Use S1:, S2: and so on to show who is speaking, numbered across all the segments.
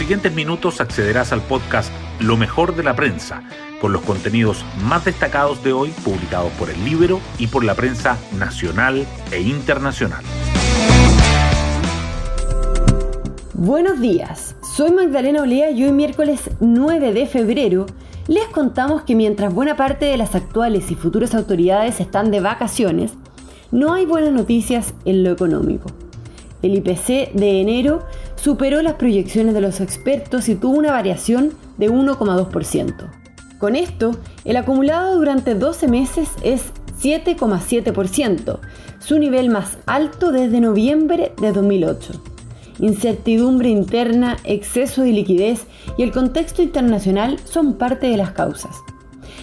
S1: siguientes minutos accederás al podcast Lo mejor de la prensa, con los contenidos más destacados de hoy publicados por el libro y por la prensa nacional e internacional.
S2: Buenos días, soy Magdalena Olea y hoy miércoles 9 de febrero les contamos que mientras buena parte de las actuales y futuras autoridades están de vacaciones, no hay buenas noticias en lo económico. El IPC de enero superó las proyecciones de los expertos y tuvo una variación de 1,2%. Con esto, el acumulado durante 12 meses es 7,7%, su nivel más alto desde noviembre de 2008. Incertidumbre interna, exceso de liquidez y el contexto internacional son parte de las causas.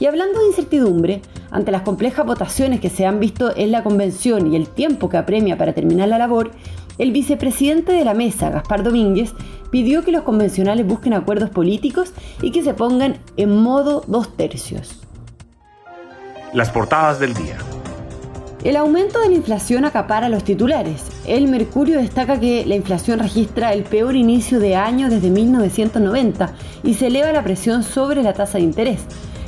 S2: Y hablando de incertidumbre, ante las complejas votaciones que se han visto en la convención y el tiempo que apremia para terminar la labor, el vicepresidente de la mesa, Gaspar Domínguez, pidió que los convencionales busquen acuerdos políticos y que se pongan en modo dos tercios.
S1: Las portadas del día.
S2: El aumento de la inflación acapara los titulares. El Mercurio destaca que la inflación registra el peor inicio de año desde 1990 y se eleva la presión sobre la tasa de interés.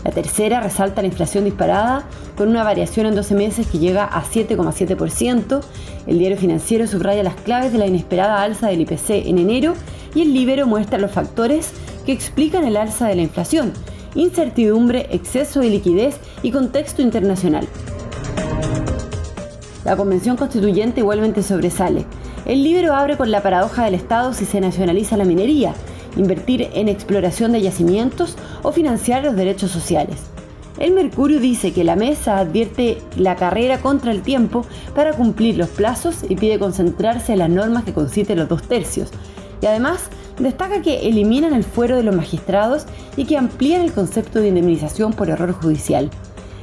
S2: La tercera resalta la inflación disparada con una variación en 12 meses que llega a 7,7%. El diario financiero subraya las claves de la inesperada alza del IPC en enero y el Libero muestra los factores que explican el alza de la inflación, incertidumbre, exceso de liquidez y contexto internacional. La Convención Constituyente igualmente sobresale. El Libero abre con la paradoja del Estado si se nacionaliza la minería invertir en exploración de yacimientos o financiar los derechos sociales. El Mercurio dice que la mesa advierte la carrera contra el tiempo para cumplir los plazos y pide concentrarse en las normas que conciten los dos tercios. Y además destaca que eliminan el fuero de los magistrados y que amplían el concepto de indemnización por error judicial.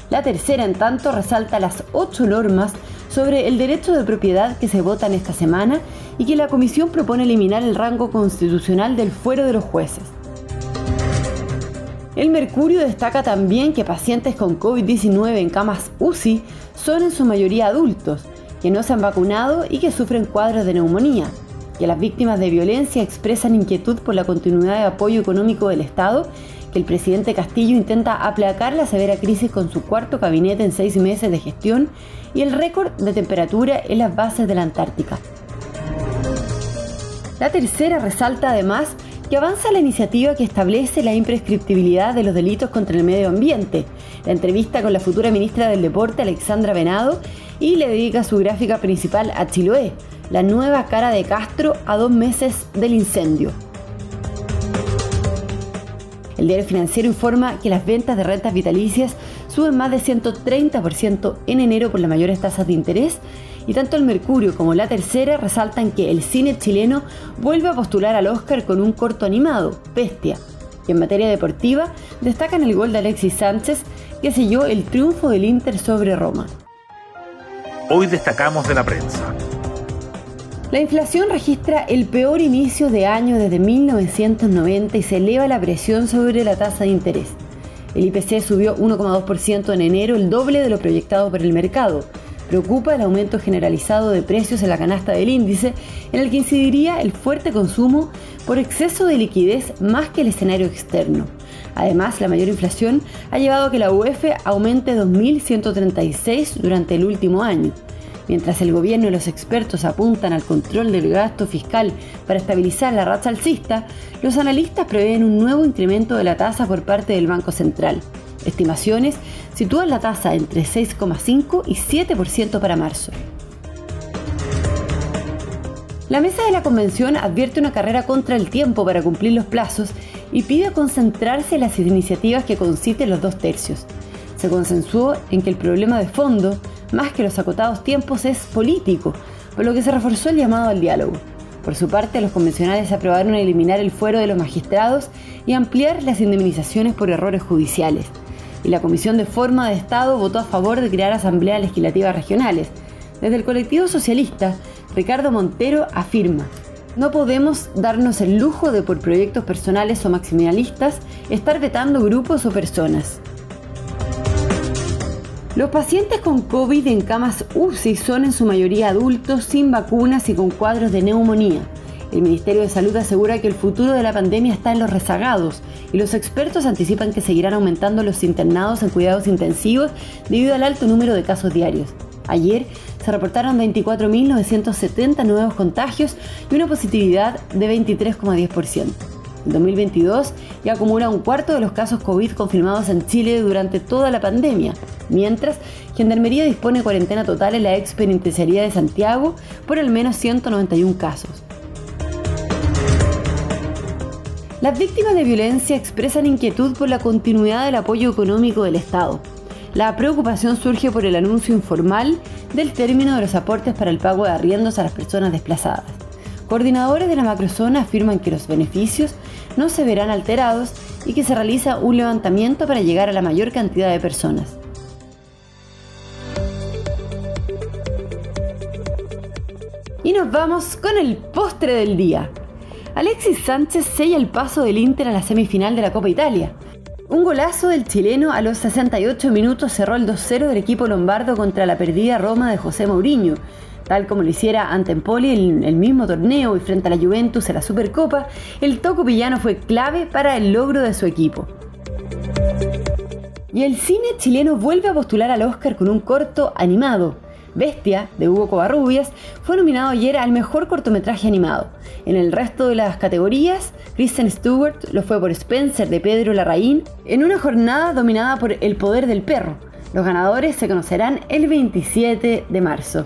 S2: La tercera, en tanto, resalta las ocho normas sobre el derecho de propiedad que se votan esta semana y que la Comisión propone eliminar el rango constitucional del fuero de los jueces. El Mercurio destaca también que pacientes con COVID-19 en camas UCI son en su mayoría adultos, que no se han vacunado y que sufren cuadros de neumonía, que las víctimas de violencia expresan inquietud por la continuidad de apoyo económico del Estado que el presidente Castillo intenta aplacar la severa crisis con su cuarto gabinete en seis meses de gestión y el récord de temperatura en las bases de la Antártica. La tercera resalta además que avanza la iniciativa que establece la imprescriptibilidad de los delitos contra el medio ambiente. La entrevista con la futura ministra del Deporte, Alexandra Venado, y le dedica su gráfica principal a Chiloé, la nueva cara de Castro a dos meses del incendio. El diario financiero informa que las ventas de rentas vitalicias suben más de 130% en enero por las mayores tasas de interés y tanto el Mercurio como la Tercera resaltan que el cine chileno vuelve a postular al Oscar con un corto animado, Bestia. Y en materia deportiva destacan el gol de Alexis Sánchez que selló el triunfo del Inter sobre Roma.
S1: Hoy destacamos de la prensa.
S2: La inflación registra el peor inicio de año desde 1990 y se eleva la presión sobre la tasa de interés. El IPC subió 1,2% en enero, el doble de lo proyectado por el mercado. Preocupa el aumento generalizado de precios en la canasta del índice, en el que incidiría el fuerte consumo por exceso de liquidez más que el escenario externo. Además, la mayor inflación ha llevado a que la UEF aumente 2.136 durante el último año. Mientras el gobierno y los expertos apuntan al control del gasto fiscal para estabilizar la racha alcista, los analistas prevén un nuevo incremento de la tasa por parte del Banco Central. Estimaciones sitúan la tasa entre 6,5 y 7% para marzo. La mesa de la convención advierte una carrera contra el tiempo para cumplir los plazos y pide concentrarse en las iniciativas que conciten los dos tercios. Se consensuó en que el problema de fondo más que los acotados tiempos, es político, por lo que se reforzó el llamado al diálogo. Por su parte, los convencionales aprobaron eliminar el fuero de los magistrados y ampliar las indemnizaciones por errores judiciales. Y la Comisión de Forma de Estado votó a favor de crear asambleas legislativas regionales. Desde el colectivo socialista, Ricardo Montero afirma, no podemos darnos el lujo de por proyectos personales o maximalistas estar vetando grupos o personas. Los pacientes con COVID en camas UCI son en su mayoría adultos sin vacunas y con cuadros de neumonía. El Ministerio de Salud asegura que el futuro de la pandemia está en los rezagados y los expertos anticipan que seguirán aumentando los internados en cuidados intensivos debido al alto número de casos diarios. Ayer se reportaron 24.970 nuevos contagios y una positividad de 23,10%. En 2022 ya acumula un cuarto de los casos COVID confirmados en Chile durante toda la pandemia, mientras Gendarmería dispone cuarentena total en la ex penitenciaría de Santiago por al menos 191 casos. Las víctimas de violencia expresan inquietud por la continuidad del apoyo económico del Estado. La preocupación surge por el anuncio informal del término de los aportes para el pago de arriendos a las personas desplazadas. Coordinadores de la macrozona afirman que los beneficios no se verán alterados y que se realiza un levantamiento para llegar a la mayor cantidad de personas. Y nos vamos con el postre del día. Alexis Sánchez sella el paso del Inter a la semifinal de la Copa Italia. Un golazo del chileno a los 68 minutos cerró el 2-0 del equipo lombardo contra la perdida Roma de José Mourinho, tal como lo hiciera ante Empoli en el mismo torneo y frente a la Juventus en la Supercopa, el toco villano fue clave para el logro de su equipo. Y el cine chileno vuelve a postular al Oscar con un corto animado, Bestia, de Hugo Covarrubias, fue nominado ayer al mejor cortometraje animado. En el resto de las categorías, Kristen Stewart lo fue por Spencer de Pedro Larraín, en una jornada dominada por El Poder del Perro. Los ganadores se conocerán el 27 de marzo.